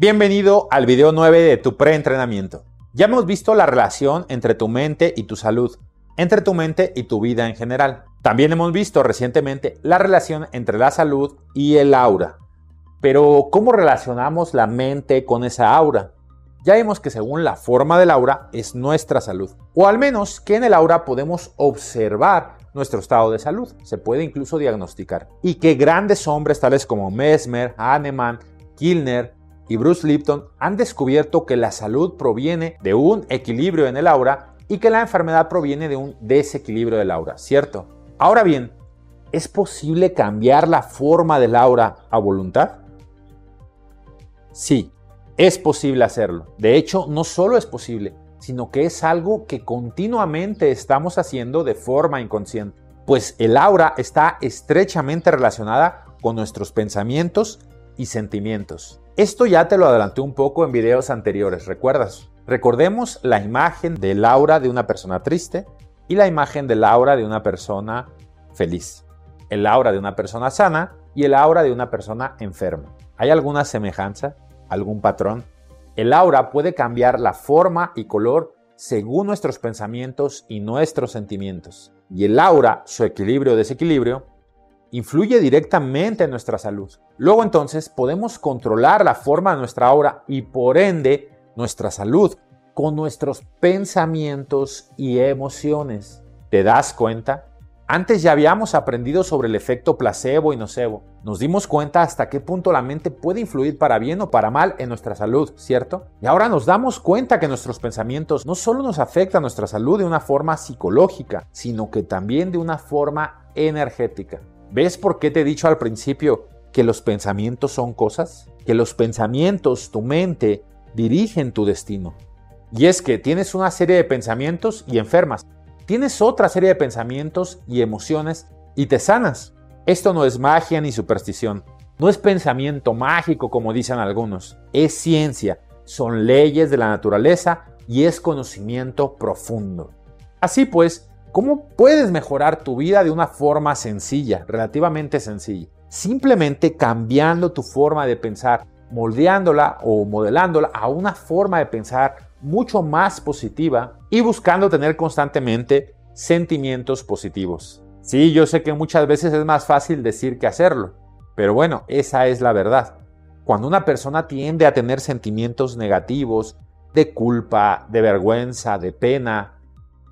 Bienvenido al video 9 de tu preentrenamiento. Ya hemos visto la relación entre tu mente y tu salud, entre tu mente y tu vida en general. También hemos visto recientemente la relación entre la salud y el aura. Pero, ¿cómo relacionamos la mente con esa aura? Ya vimos que según la forma del aura es nuestra salud. O al menos que en el aura podemos observar nuestro estado de salud. Se puede incluso diagnosticar. Y que grandes hombres tales como Mesmer, Hahnemann, Kilner y Bruce Lipton han descubierto que la salud proviene de un equilibrio en el aura y que la enfermedad proviene de un desequilibrio del aura, ¿cierto? Ahora bien, ¿es posible cambiar la forma del aura a voluntad? Sí, es posible hacerlo. De hecho, no solo es posible, sino que es algo que continuamente estamos haciendo de forma inconsciente. Pues el aura está estrechamente relacionada con nuestros pensamientos y sentimientos. Esto ya te lo adelanté un poco en videos anteriores, ¿recuerdas? Recordemos la imagen del aura de una persona triste y la imagen del aura de una persona feliz. El aura de una persona sana y el aura de una persona enferma. ¿Hay alguna semejanza? algún patrón. El aura puede cambiar la forma y color según nuestros pensamientos y nuestros sentimientos. Y el aura, su equilibrio o desequilibrio, influye directamente en nuestra salud. Luego entonces podemos controlar la forma de nuestra aura y por ende nuestra salud con nuestros pensamientos y emociones. ¿Te das cuenta? Antes ya habíamos aprendido sobre el efecto placebo y nocebo. Nos dimos cuenta hasta qué punto la mente puede influir para bien o para mal en nuestra salud, ¿cierto? Y ahora nos damos cuenta que nuestros pensamientos no solo nos afectan nuestra salud de una forma psicológica, sino que también de una forma energética. ¿Ves por qué te he dicho al principio que los pensamientos son cosas? Que los pensamientos, tu mente, dirigen tu destino. Y es que tienes una serie de pensamientos y enfermas tienes otra serie de pensamientos y emociones y te sanas. Esto no es magia ni superstición. No es pensamiento mágico como dicen algunos. Es ciencia. Son leyes de la naturaleza y es conocimiento profundo. Así pues, ¿cómo puedes mejorar tu vida de una forma sencilla, relativamente sencilla? Simplemente cambiando tu forma de pensar, moldeándola o modelándola a una forma de pensar mucho más positiva y buscando tener constantemente sentimientos positivos. Sí, yo sé que muchas veces es más fácil decir que hacerlo, pero bueno, esa es la verdad. Cuando una persona tiende a tener sentimientos negativos, de culpa, de vergüenza, de pena,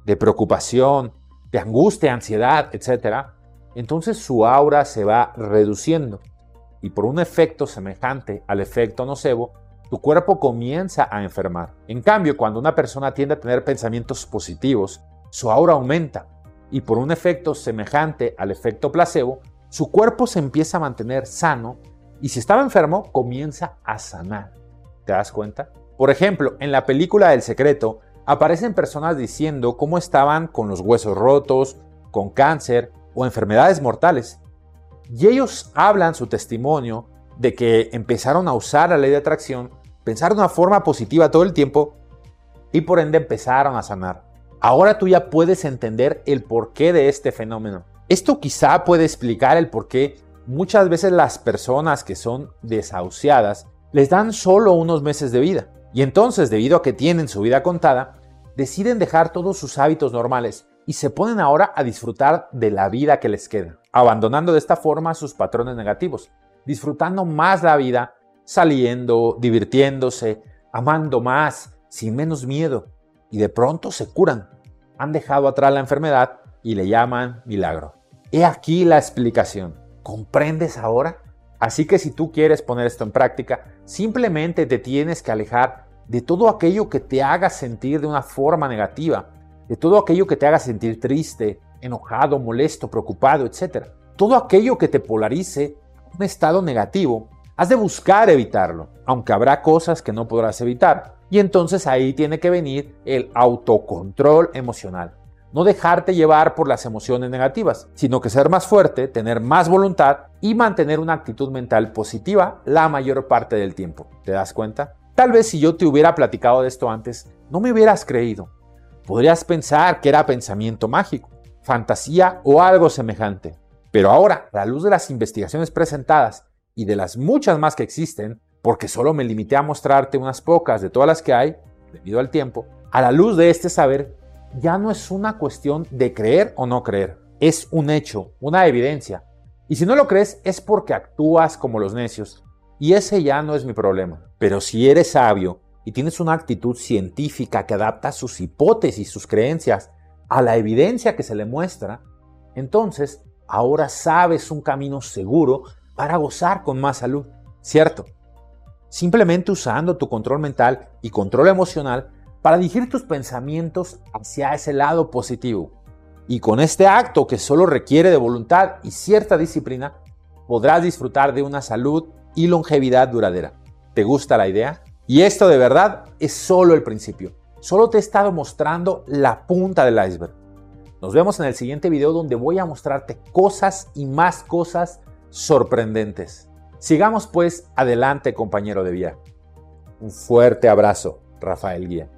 de preocupación, de angustia, ansiedad, etc., entonces su aura se va reduciendo y por un efecto semejante al efecto nocebo, tu cuerpo comienza a enfermar. En cambio, cuando una persona tiende a tener pensamientos positivos, su aura aumenta y por un efecto semejante al efecto placebo, su cuerpo se empieza a mantener sano y si estaba enfermo, comienza a sanar. ¿Te das cuenta? Por ejemplo, en la película El Secreto, aparecen personas diciendo cómo estaban con los huesos rotos, con cáncer o enfermedades mortales. Y ellos hablan su testimonio de que empezaron a usar la ley de atracción pensar de una forma positiva todo el tiempo y por ende empezaron a sanar. Ahora tú ya puedes entender el porqué de este fenómeno. Esto quizá puede explicar el por qué muchas veces las personas que son desahuciadas les dan solo unos meses de vida. Y entonces, debido a que tienen su vida contada, deciden dejar todos sus hábitos normales y se ponen ahora a disfrutar de la vida que les queda, abandonando de esta forma sus patrones negativos, disfrutando más la vida saliendo, divirtiéndose, amando más, sin menos miedo, y de pronto se curan. Han dejado atrás la enfermedad y le llaman milagro. He aquí la explicación. ¿Comprendes ahora? Así que si tú quieres poner esto en práctica, simplemente te tienes que alejar de todo aquello que te haga sentir de una forma negativa, de todo aquello que te haga sentir triste, enojado, molesto, preocupado, etc. Todo aquello que te polarice un estado negativo Has de buscar evitarlo, aunque habrá cosas que no podrás evitar. Y entonces ahí tiene que venir el autocontrol emocional. No dejarte llevar por las emociones negativas, sino que ser más fuerte, tener más voluntad y mantener una actitud mental positiva la mayor parte del tiempo. ¿Te das cuenta? Tal vez si yo te hubiera platicado de esto antes, no me hubieras creído. Podrías pensar que era pensamiento mágico, fantasía o algo semejante. Pero ahora, a la luz de las investigaciones presentadas y de las muchas más que existen, porque solo me limité a mostrarte unas pocas de todas las que hay, debido al tiempo, a la luz de este saber, ya no es una cuestión de creer o no creer, es un hecho, una evidencia. Y si no lo crees es porque actúas como los necios, y ese ya no es mi problema. Pero si eres sabio y tienes una actitud científica que adapta sus hipótesis, sus creencias a la evidencia que se le muestra, entonces ahora sabes un camino seguro para gozar con más salud, ¿cierto? Simplemente usando tu control mental y control emocional para dirigir tus pensamientos hacia ese lado positivo. Y con este acto que solo requiere de voluntad y cierta disciplina, podrás disfrutar de una salud y longevidad duradera. ¿Te gusta la idea? Y esto de verdad es solo el principio. Solo te he estado mostrando la punta del iceberg. Nos vemos en el siguiente video donde voy a mostrarte cosas y más cosas sorprendentes. Sigamos pues adelante compañero de vía. Un fuerte abrazo, Rafael Guía.